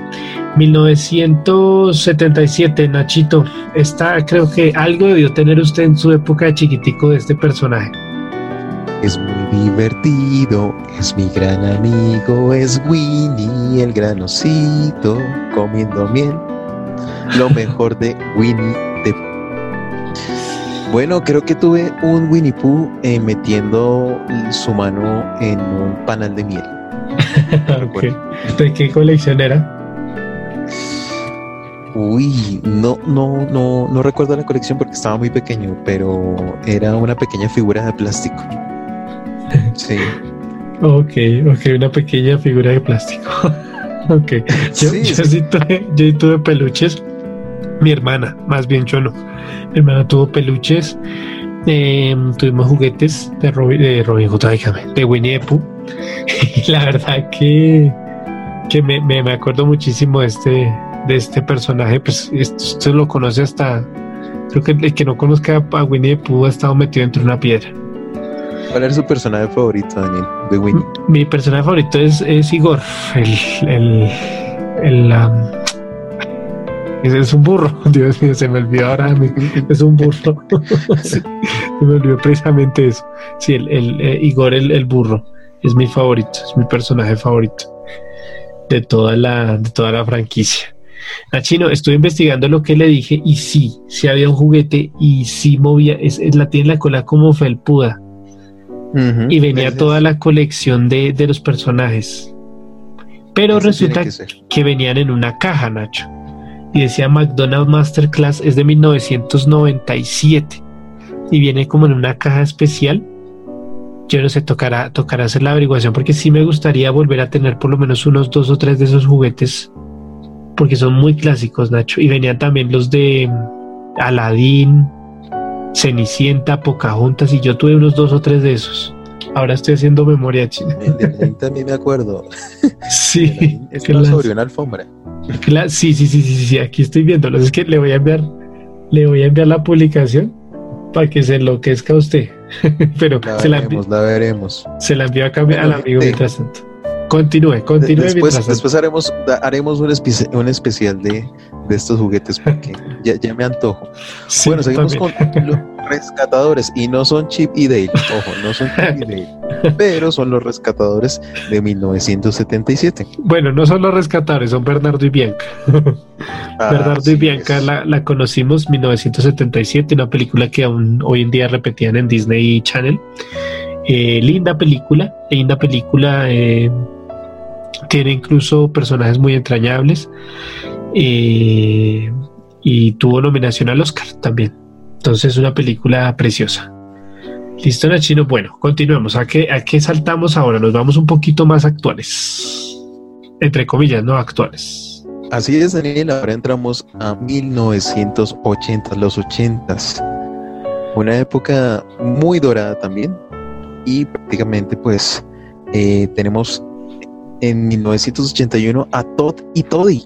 1977, Nachito. Esta creo que algo debió tener usted en su época de chiquitico de este personaje. Es muy divertido, es mi gran amigo, es Winnie el gran osito, comiendo miel. Lo mejor de Winnie. Bueno, creo que tuve un Winnie Pooh eh, metiendo su mano en un panal de miel. Ok. ¿De qué colección era? Uy, no, no, no, no recuerdo la colección porque estaba muy pequeño, pero era una pequeña figura de plástico. Sí, Ok, ok, una pequeña figura de plástico. ok, yo Sí, yo sí. sí tuve, yo sí tuve peluches. Mi hermana, más bien yo no. Mi hermana tuvo peluches. eh, tuvimos juguetes de Robin, de Robin Hood, de Winnie the Pooh. Y la verdad que, que me, me, me acuerdo muchísimo de este, de este personaje. Pues usted lo conoce hasta. Creo que el que no conozca a Winnie the Pooh ha estado metido entre una piedra. ¿Cuál era su personaje favorito, Daniel? De Winnie. Mi personaje favorito es, es Igor, el, el, el, um, es, es un burro, Dios mío, se me olvidó ahora, es un burro, Sí, se me olvidó precisamente eso, sí, el, el, eh, Igor el, el burro, es mi favorito, es mi personaje favorito de toda la, de toda la franquicia. A Chino, estuve investigando lo que le dije y sí, sí había un juguete y sí movía, es, es- la tiene la cola como felpuda y venía toda la colección de, de los personajes. Pero resulta que que venían en una caja, Nacho. Y decía McDonald's Masterclass es de 1997. Y viene como en una caja especial. Yo no sé, tocará, tocará hacer la averiguación porque sí me gustaría volver a tener por lo menos unos dos o tres de esos juguetes. Porque son muy clásicos, Nacho. Y venían también los de mm, Aladdin, Cenicienta, Pocahontas. Y yo tuve unos dos o tres de esos. Ahora estoy haciendo memoria china. El de Aladdin también me acuerdo. Sí, Está claro. sobre una alfombra. Sí, sí, sí, sí, sí, aquí estoy viéndolo. Es que le voy a enviar, le voy a enviar la publicación para que se enloquezca usted. pero La se la, veremos, la veremos. se la envió a cambio al amigo mientras tanto. Continúe, continúe después después haremos, haremos un, espe- un especial de, de estos juguetes porque ya, ya me antojo. Sí, bueno, seguimos también. con los rescatadores y no son Chip y Dale, ojo, no son Chip y Dale, pero son los rescatadores de 1977. Bueno, no son los rescatadores, son Bernardo y Bianca. Ah, Bernardo y Bianca la, la conocimos en 1977, una película que aún hoy en día repetían en Disney Channel. Eh, linda película, linda película. eh, tiene incluso personajes muy entrañables. eh, y tuvo nominación al Oscar también. Entonces, una película preciosa. Listo, Nachino. Bueno, continuemos. ¿A qué, ¿A qué saltamos ahora? Nos vamos un poquito más actuales. Entre comillas, no actuales. Así es, Daniel. Ahora entramos a 1980, los 80s. Una época muy dorada también. Y prácticamente, pues, eh, tenemos en 1981 a Todd y Toddy.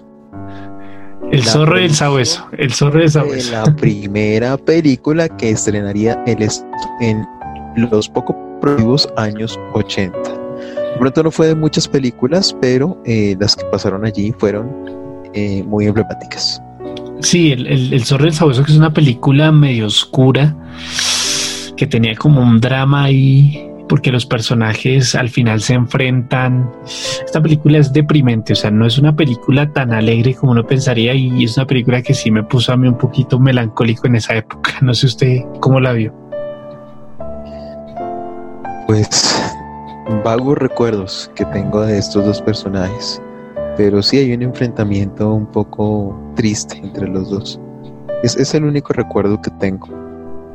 El La zorro y el sabueso. El zorro y el sabueso. la primera película que estrenaría el est- en los poco productivos años 80. De pronto no fue de muchas películas, pero eh, las que pasaron allí fueron eh, muy emblemáticas. Sí, el, el, el zorro y el sabueso, que es una película medio oscura, que tenía como un drama ahí, porque los personajes al final se enfrentan. Esta película es deprimente, o sea, no es una película tan alegre como uno pensaría, y es una película que sí me puso a mí un poquito melancólico en esa época. No sé usted cómo la vio. Pues vagos recuerdos que tengo de estos dos personajes, pero sí hay un enfrentamiento un poco triste entre los dos. Es, es el único recuerdo que tengo.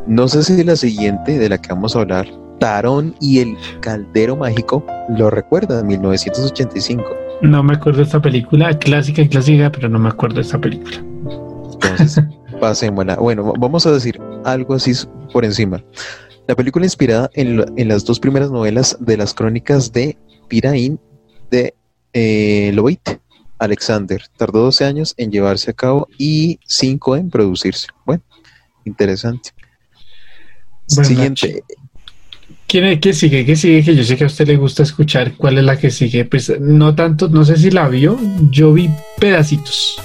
No sé si la siguiente de la que vamos a hablar, Tarón y el Caldero Mágico, lo recuerda, 1985. No me acuerdo de esta película, clásica, clásica, pero no me acuerdo de esta película. Entonces, pasémosla. Bueno, vamos a decir algo así por encima. La película inspirada en, lo- en las dos primeras novelas de las crónicas de Piraín de eh, Loit Alexander. Tardó 12 años en llevarse a cabo y 5 en producirse. Bueno, interesante. Siguiente. ¿Quién, ¿Qué sigue? ¿Qué sigue? Que yo sé que a usted le gusta escuchar. ¿Cuál es la que sigue? Pues no tanto, no sé si la vio. Yo vi pedacitos.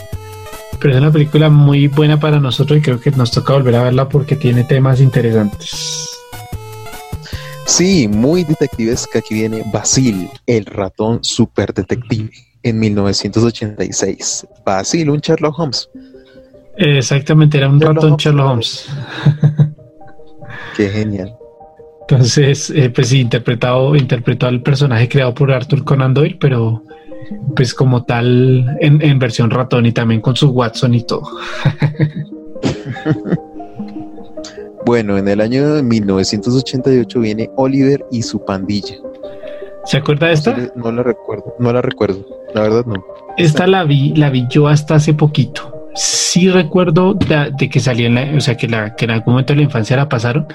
Pero es una película muy buena para nosotros y creo que nos toca volver a verla porque tiene temas interesantes. Sí, muy detectivesca. Aquí viene Basil, el ratón super detective, en 1986. Basil, un Sherlock Holmes. Exactamente, era un Sherlock ratón Holmes. Sherlock Holmes. Qué genial. Entonces, eh, pues sí, interpretado, interpretó al personaje creado por Arthur Conan Doyle, pero pues como tal en, en versión ratón y también con su Watson y todo. Bueno, en el año de 1988 viene Oliver y su pandilla. ¿Se acuerda de esta? no la recuerdo, no la recuerdo, la verdad no. Esta la vi, la vi yo hasta hace poquito. Sí recuerdo de, que salió en la, o sea, que, la, que en algún momento de la infancia la pasaron,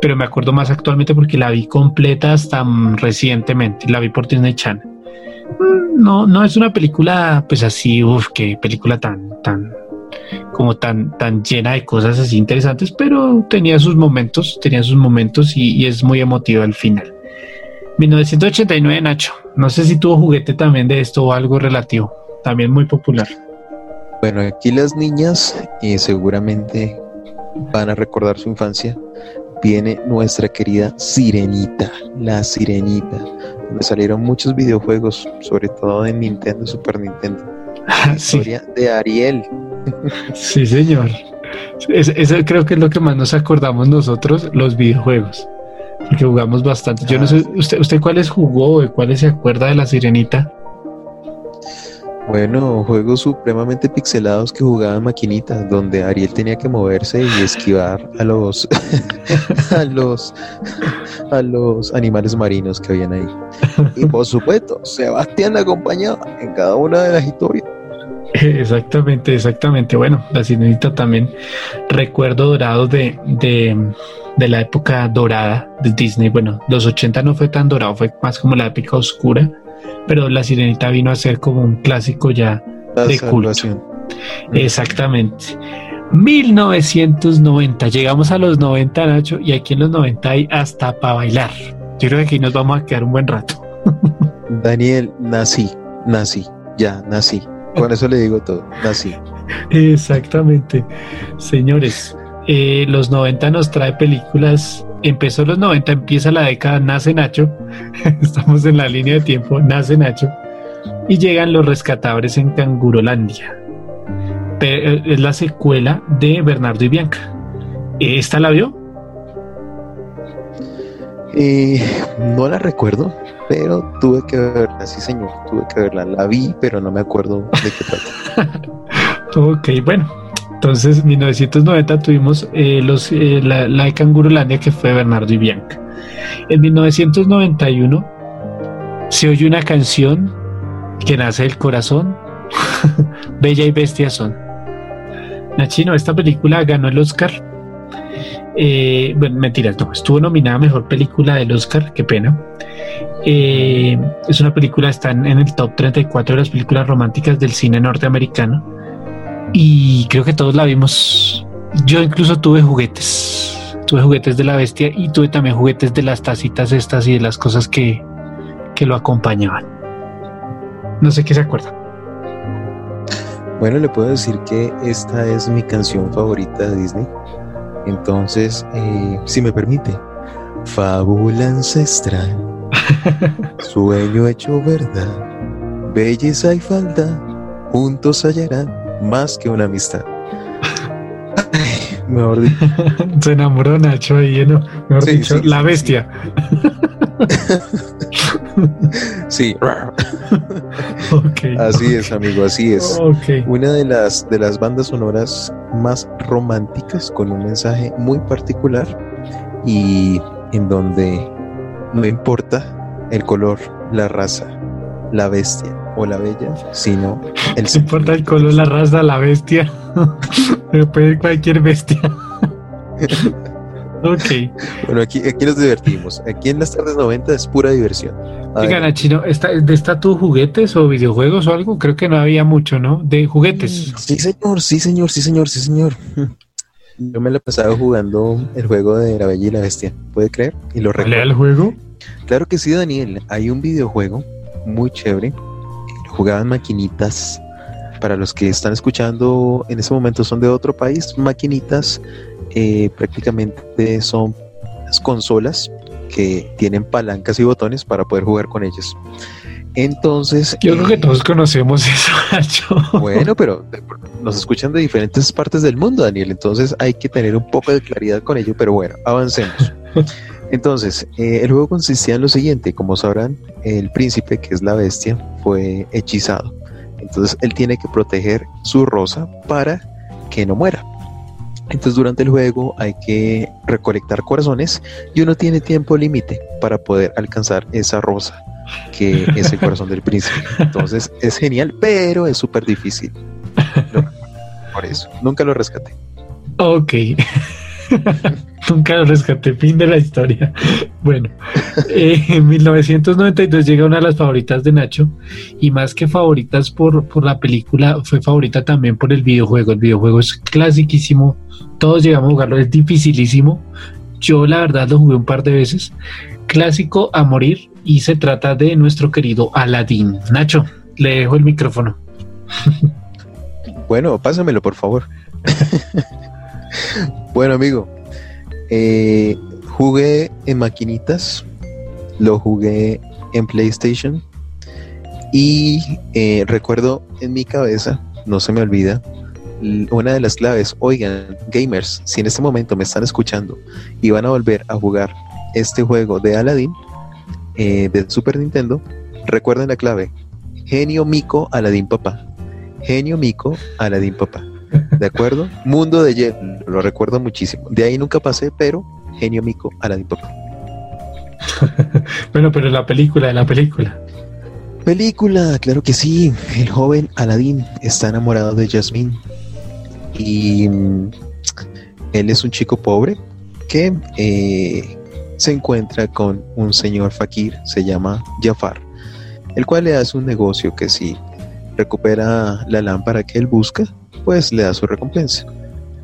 pero me acuerdo más actualmente porque la vi completa hasta mm, recientemente. La vi por Disney Channel. Mm, No, no es una película, pues así, uff, qué película tan, tan, como tan, tan llena de cosas así interesantes, pero tenía sus momentos, tenía sus momentos y, es muy emotiva al final. 1989, Nacho. No sé si tuvo juguete también de esto o algo relativo. También muy popular. Bueno, aquí las niñas eh, seguramente van a recordar su infancia. Viene nuestra querida Sirenita, la Sirenita, donde salieron muchos videojuegos, sobre todo de Nintendo, Super Nintendo. Sí, Historia de Ariel. sí, señor. Es- Eso creo que es lo que más nos acordamos nosotros, los videojuegos. Porque jugamos bastante. Yo no Ah, sé. ¿usted, ¿usted cuáles jugó o de cuáles se acuerda de la sirenita? Bueno, juegos supremamente pixelados que jugaban maquinitas, donde Ariel tenía que moverse y esquivar a los a los a los animales marinos que habían ahí. Y por supuesto, Sebastián la acompañaba en cada una de las historias. Exactamente, exactamente. Bueno, la sirenita también. Recuerdo dorado de, de, de la época dorada de Disney. Bueno, los 80 no fue tan dorado, fue más como la época oscura. Pero la sirenita vino a ser como un clásico ya La De culto. salvación. Exactamente. 1990. Llegamos a los 90, Nacho, y aquí en los 90 hay hasta para bailar. Yo creo que aquí nos vamos a quedar un buen rato. Daniel, nací, nací, ya, nací. Con eso le digo todo, nací. Exactamente. Señores, eh, los 90 nos trae películas. Empezó los 90, empieza la década, nace Nacho. Estamos en la línea de tiempo, nace Nacho. Y llegan los rescatadores en Cangurolandia. Pero, eh, es la secuela de Bernardo y Bianca. ¿Esta la vio? Eh, no la recuerdo, pero tuve que verla, sí señor, tuve que verla. La vi, pero no me acuerdo de qué trata. ok, bueno. Entonces, en 1990 tuvimos eh, los, eh, la, la de Cangurolandia que fue Bernardo y Bianca. En 1991 se oye una canción que nace del corazón. Bella y bestia son. Nachino, esta película ganó el Oscar. Eh, bueno, mentira, no, estuvo nominada a mejor película del Oscar, qué pena. Eh, es una película, está en el top 34 de las películas románticas del cine norteamericano. Y creo que todos la vimos. Yo incluso tuve juguetes. Tuve juguetes de la bestia y tuve también juguetes de las tacitas estas y de las cosas que, que lo acompañaban. No sé qué se acuerdan. Bueno, le puedo decir que esta es mi canción favorita de Disney. Entonces, eh, si me permite, fábula ancestral, sueño hecho verdad, belleza y falda, juntos hallarán más que una amistad. Ay, mejor dicho, Se enamoró Nacho ahí, ¿no? Mejor Sí, dicho, sí, la bestia. sí, así es, amigo, así es. Una de las, de las bandas sonoras más románticas con un mensaje muy particular y en donde no importa el color, la raza, la bestia o la bella, sino el No importa el color, la raza, la bestia. Pero puede cualquier bestia. ok. Bueno, aquí, aquí nos divertimos. Aquí en las tardes 90 es pura diversión. Ver, Nachino, ¿está, ¿de esta tu juguetes o videojuegos o algo? Creo que no había mucho, ¿no? De juguetes. Sí, señor, sí, señor, sí, señor, sí, señor. Yo me la pasaba jugando el juego de La Bella y la Bestia, ¿puede creer? Y lo ¿Cuál recuerdo. el juego? Claro que sí, Daniel. Hay un videojuego muy chévere. Jugaban maquinitas. Para los que están escuchando en ese momento son de otro país, maquinitas eh, prácticamente son las consolas que tienen palancas y botones para poder jugar con ellas. Entonces, Yo creo que eh, todos conocemos eso, Nacho. bueno, pero nos escuchan de diferentes partes del mundo, Daniel, entonces hay que tener un poco de claridad con ello, pero bueno, avancemos. Entonces, eh, el juego consistía en lo siguiente, como sabrán, el príncipe, que es la bestia, fue hechizado. Entonces, él tiene que proteger su rosa para que no muera. Entonces, durante el juego hay que recolectar corazones y uno tiene tiempo límite para poder alcanzar esa rosa, que es el corazón del príncipe. Entonces, es genial, pero es súper difícil. No, por eso, nunca lo rescaté. Ok. Nunca lo rescaté. Fin de la historia. Bueno, eh, en 1992 llega una de las favoritas de Nacho. Y más que favoritas por, por la película, fue favorita también por el videojuego. El videojuego es clasiquísimo. Todos llegamos a jugarlo. Es dificilísimo. Yo, la verdad, lo jugué un par de veces. Clásico a morir. Y se trata de nuestro querido Aladdin. Nacho, le dejo el micrófono. Bueno, pásamelo, por favor. bueno, amigo, eh, jugué en maquinitas, lo jugué en PlayStation y eh, recuerdo en mi cabeza, no se me olvida, una de las claves, oigan, gamers, si en este momento me están escuchando y van a volver a jugar este juego de Aladdin eh, de Super Nintendo, recuerden la clave, genio mico Aladdin papá. Genio Mico, Aladdin Papá. ¿De acuerdo? Mundo de Jet, lo recuerdo muchísimo. De ahí nunca pasé, pero Genio Mico, Aladdin Papá. Bueno, pero la película, la película. Película, claro que sí. El joven Aladdin está enamorado de Jasmine. Y mm, él es un chico pobre que eh, se encuentra con un señor fakir, se llama Jafar, el cual le hace un negocio que si recupera la lámpara que él busca, pues le da su recompensa.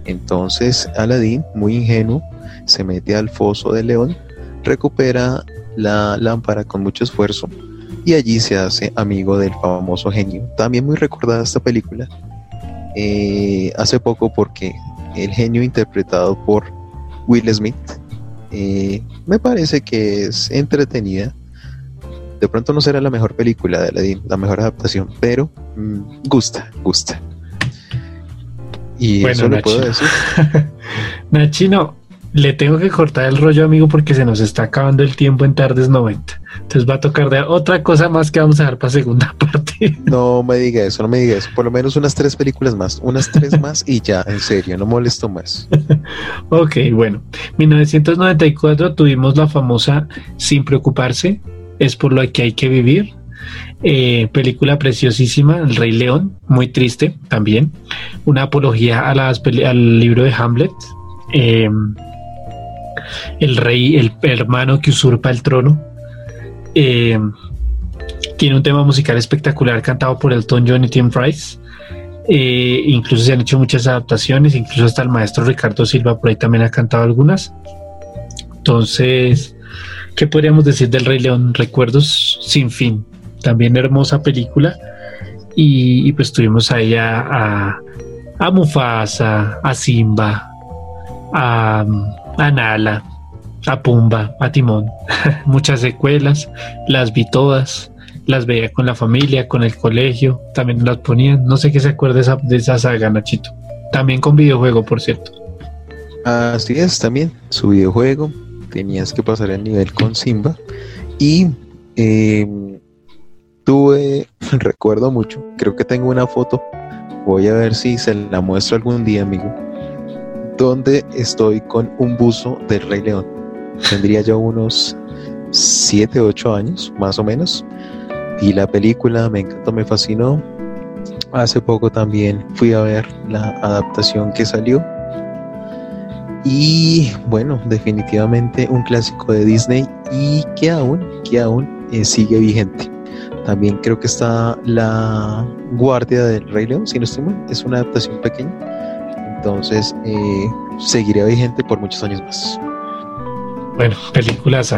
Entonces Aladín, muy ingenuo, se mete al foso del león, recupera la lámpara con mucho esfuerzo y allí se hace amigo del famoso genio. También muy recordada esta película eh, hace poco porque el genio interpretado por Will Smith eh, me parece que es entretenida. De pronto no será la mejor película de Aladdin, la mejor adaptación, pero mm, gusta, gusta. Y eso lo puedo decir. Nachino, le tengo que cortar el rollo, amigo, porque se nos está acabando el tiempo en tardes 90. Entonces va a tocar de otra cosa más que vamos a dar para segunda parte. No me diga eso, no me diga eso. Por lo menos unas tres películas más, unas tres más y ya, en serio, no molesto más. ok, bueno. 1994 tuvimos la famosa Sin preocuparse, es por lo que hay que vivir. Eh, película preciosísima, El Rey León, muy triste también. Una apología a las al libro de Hamlet. Eh, el rey, el hermano que usurpa el trono. Eh, tiene un tema musical espectacular cantado por Elton John y Tim Rice. Eh, incluso se han hecho muchas adaptaciones, incluso hasta el maestro Ricardo Silva por ahí también ha cantado algunas. Entonces, ¿qué podríamos decir del Rey León? Recuerdos sin fin. También hermosa película. Y, pues tuvimos ahí a, a Mufasa, a Simba, a, a Nala, a Pumba, a Timón. Muchas secuelas, las vi todas, las veía con la familia, con el colegio, también las ponían. No sé qué se acuerda de esa, de esa saga, Nachito. También con videojuego, por cierto. Así es, también su videojuego. Tenías que pasar el nivel con Simba. Y em, tuve, recuerdo mucho, creo que tengo una foto. Voy a ver si se la muestro algún día, amigo donde estoy con un buzo del Rey León. Tendría yo unos 7, 8 años, más o menos. Y la película me encantó, me fascinó. Hace poco también fui a ver la adaptación que salió. Y bueno, definitivamente un clásico de Disney y que aún, que aún eh, sigue vigente. También creo que está La Guardia del Rey León, si no estoy mal, es una adaptación pequeña entonces, eh, seguiré vigente por muchos años más. Bueno, películas.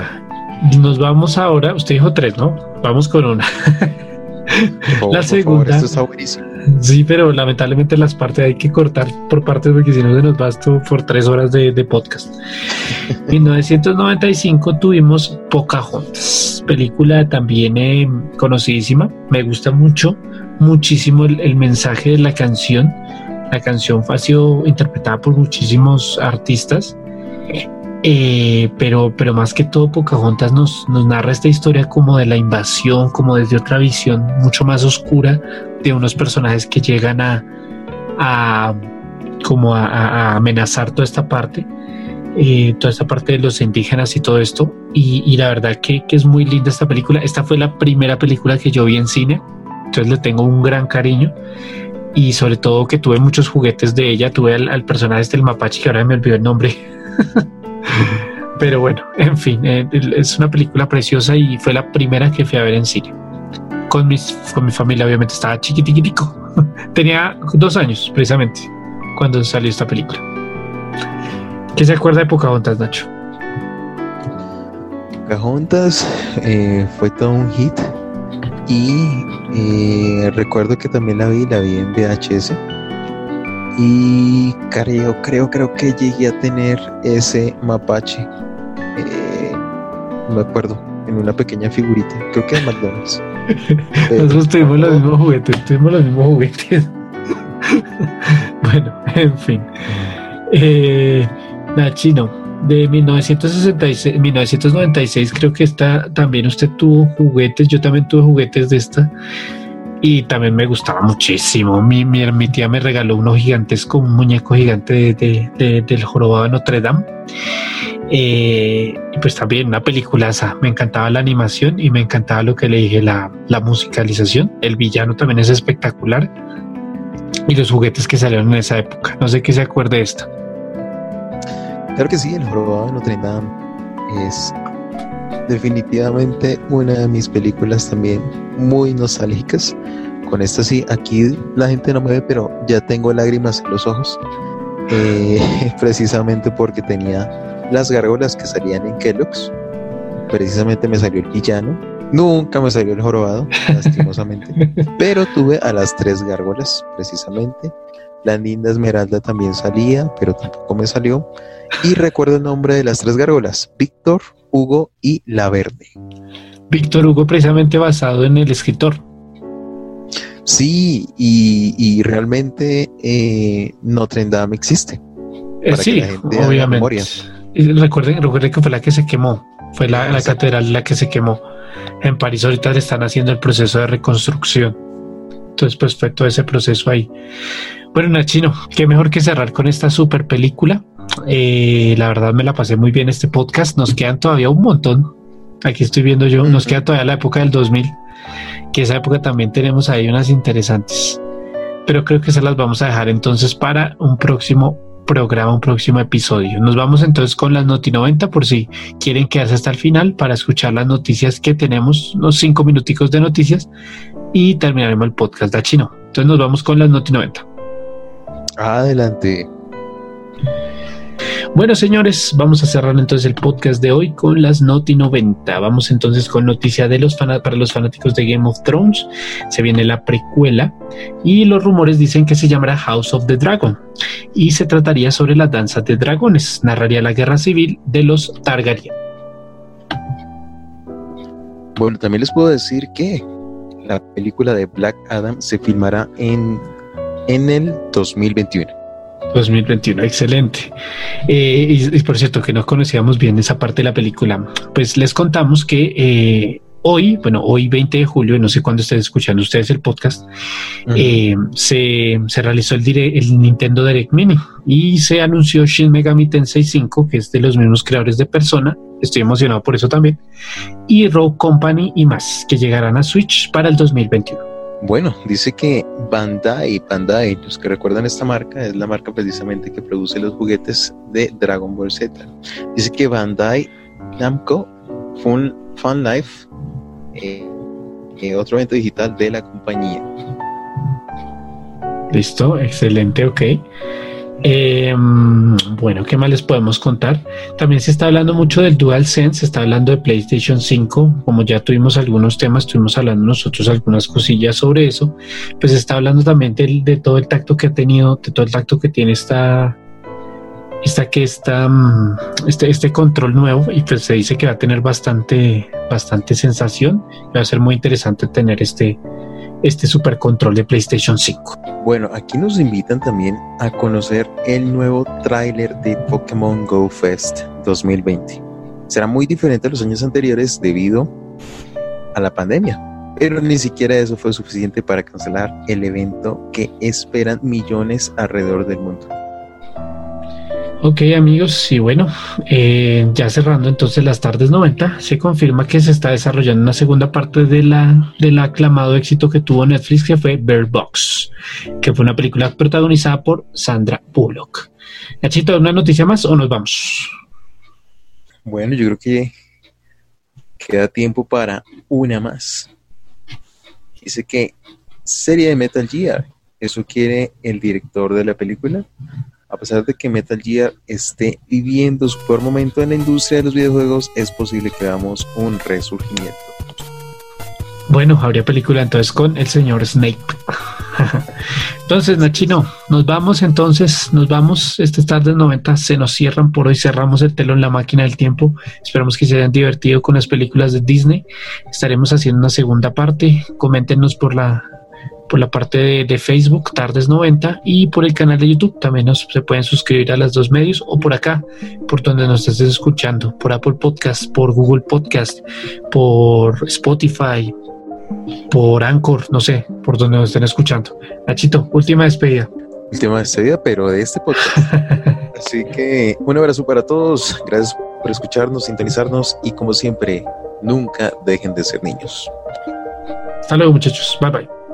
Nos vamos ahora. Usted dijo tres, ¿no? Vamos con una. la segunda. esto está. Sí, pero lamentablemente las partes hay que cortar por partes porque si no se nos va esto por tres horas de, podcast. En 1995 tuvimos Pocahontas, película también eh, conocidísima. Me gusta mucho, muchísimo el mensaje de la canción la canción ha sido interpretada por muchísimos artistas, eh, pero, pero más que todo Pocahontas nos, nos narra esta historia como de la invasión, como desde otra visión mucho más oscura de unos personajes que llegan a, a como a, amenazar toda esta parte. Eh, toda esta parte de los indígenas y todo esto. Y, la verdad que, que, es muy linda esta película. Esta fue la primera película que yo vi en cine, entonces le tengo un gran cariño y sobre todo que tuve muchos juguetes de ella. Tuve al, personaje este, el mapache, que ahora me olvidó el nombre. Pero bueno, en fin, eh, es una película preciosa y fue la primera que fui a ver en cine. Con, mis, con mi familia, obviamente, estaba chiquitiquitico. Tenía dos años, precisamente, cuando salió esta película. ¿Qué se acuerda de Pocahontas, Nacho? Pocahontas eh, fue todo un hit y eh, recuerdo que también la vi, la vi en VHS. Y creo, creo, creo que llegué a tener ese mapache. Eh, no me acuerdo, en una pequeña figurita. Creo que de McDonald's. Nosotros tuvimos los mismos juguetes, tuvimos los mismos juguetes. bueno, en fin. Eh, Nachino, de 1966, 1996 creo que está, también usted tuvo juguetes, yo también tuve juguetes de esta y también me gustaba muchísimo. Mi, mi, tía me regaló uno gigantesco, un muñeco gigante de, del jorobado de Notre Dame. Eh, pues también una peliculaza. Me encantaba la animación y me encantaba lo que le dije, la, la musicalización. El villano también es espectacular. Y los juguetes que salieron en esa época. No sé qué se acuerde de esta. Claro que sí, El Jorobado de Notre Dame es definitivamente una de mis películas también muy nostálgicas. Con esta sí, aquí la gente no me ve, pero ya tengo lágrimas en los ojos. eh, precisamente porque tenía las gárgolas que salían en Kellogg's. Precisamente me salió el villano. Nunca me salió el jorobado, lastimosamente. pero tuve a las tres gárgolas, precisamente. La linda Esmeralda también salía, pero tampoco me salió. Y recuerdo el nombre de las tres gárgolas, Víctor, Hugo y La Verde. Víctor Hugo precisamente basado en el escritor. Sí, y, realmente eh, Notre Dame existe. Eh, sí, obviamente. Recuerden, recuerden que fue la que se quemó, fue la, la catedral la que se quemó. En París ahorita le están haciendo el proceso de reconstrucción. Entonces, pues fue todo ese proceso ahí. Bueno, Nachino, qué mejor que cerrar con esta super película. Eh, la verdad me la pasé muy bien este podcast. Nos quedan todavía un montón. Aquí estoy viendo yo, nos queda todavía la época del 2000 que esa época también tenemos ahí unas interesantes. Pero creo que se las vamos a dejar entonces para un próximo programa, un próximo episodio. Nos vamos entonces con las Noti 90 por si quieren quedarse hasta el final para escuchar las noticias que tenemos, unos cinco minuticos de noticias y terminaremos el podcast de chino. Entonces nos vamos con las Noti 90. Adelante. Bueno, señores, vamos a cerrar entonces el podcast de hoy con las Noti 90. Vamos entonces con noticia de los para los fanáticos de Game of Thrones. Se viene la precuela y los rumores dicen que se llamará House of the Dragon y se trataría sobre la danza de dragones. Narraría la guerra civil de los Targaryen. Bueno, también les puedo decir que la película de Black Adam se filmará en, en el 2021. 2021, excelente. Eh, y, por cierto, que no conocíamos bien esa parte de la película, pues les contamos que eh, hoy, bueno, hoy 20 de julio, no sé cuándo estén escuchando ustedes el podcast, eh, se, realizó el, el Nintendo Direct Mini y se anunció Shin Megami Tensei 5, que es de los mismos creadores de Persona, estoy emocionado por eso también, y Rogue Company y más, que llegarán a Switch para el 2021. Bueno, dice que Bandai, Bandai, los que recuerdan esta marca, es la marca precisamente que produce los juguetes de Dragon Ball Z. Dice que Bandai Namco Fun, Fun Life, eh, eh, otro evento digital de la compañía. Listo, excelente, ok. Eh, bueno, ¿qué más les podemos contar? También se está hablando mucho del DualSense, se está hablando de PlayStation 5, como ya tuvimos algunos temas, estuvimos hablando nosotros algunas cosillas sobre eso, pues se está hablando también de, todo el tacto que ha tenido, de todo el tacto que tiene esta, esta que está mm, este, este control nuevo y pues se dice que va a tener bastante, bastante sensación, va a ser muy interesante tener este, este super control de PlayStation 5. Bueno, aquí nos invitan también a conocer el nuevo tráiler de Pokémon Go Fest 2020. Será muy diferente a los años anteriores debido a la pandemia, pero ni siquiera eso fue suficiente para cancelar el evento que esperan millones alrededor del mundo. Ok amigos, y bueno, eh, ya cerrando entonces las tardes 90, se confirma que se está desarrollando una segunda parte de la, del aclamado éxito que tuvo Netflix, que fue Bird Box, que fue una película protagonizada por Sandra Bullock. Nachito, ¿una noticia más o nos vamos? Bueno, yo creo que queda tiempo para una más. Dice que serie de Metal Gear, eso quiere el director de la película a pesar de que Metal Gear esté viviendo su peor momento en la industria de los videojuegos, es posible que veamos un resurgimiento. Bueno, habría película entonces con el señor Snake. entonces, Nachino, nos vamos entonces, nos vamos. Estas tardes 90 se nos cierran por hoy. Cerramos el telón, la máquina del tiempo. Esperamos que se hayan divertido con las películas de Disney. Estaremos haciendo una segunda parte. Coméntenos por la por la parte de, Facebook, Tardes 90, y por el canal de YouTube. También nos, se pueden suscribir a las dos medios o por acá, por donde nos estés escuchando, por Apple Podcast, por Google Podcast, por Spotify, por Anchor, no sé, por donde nos estén escuchando. Nachito, última despedida. Última despedida, pero de este podcast. Así que un abrazo para todos. Gracias por escucharnos, sintonizarnos y como siempre, nunca dejen de ser niños. Hasta luego muchachos. Bye bye.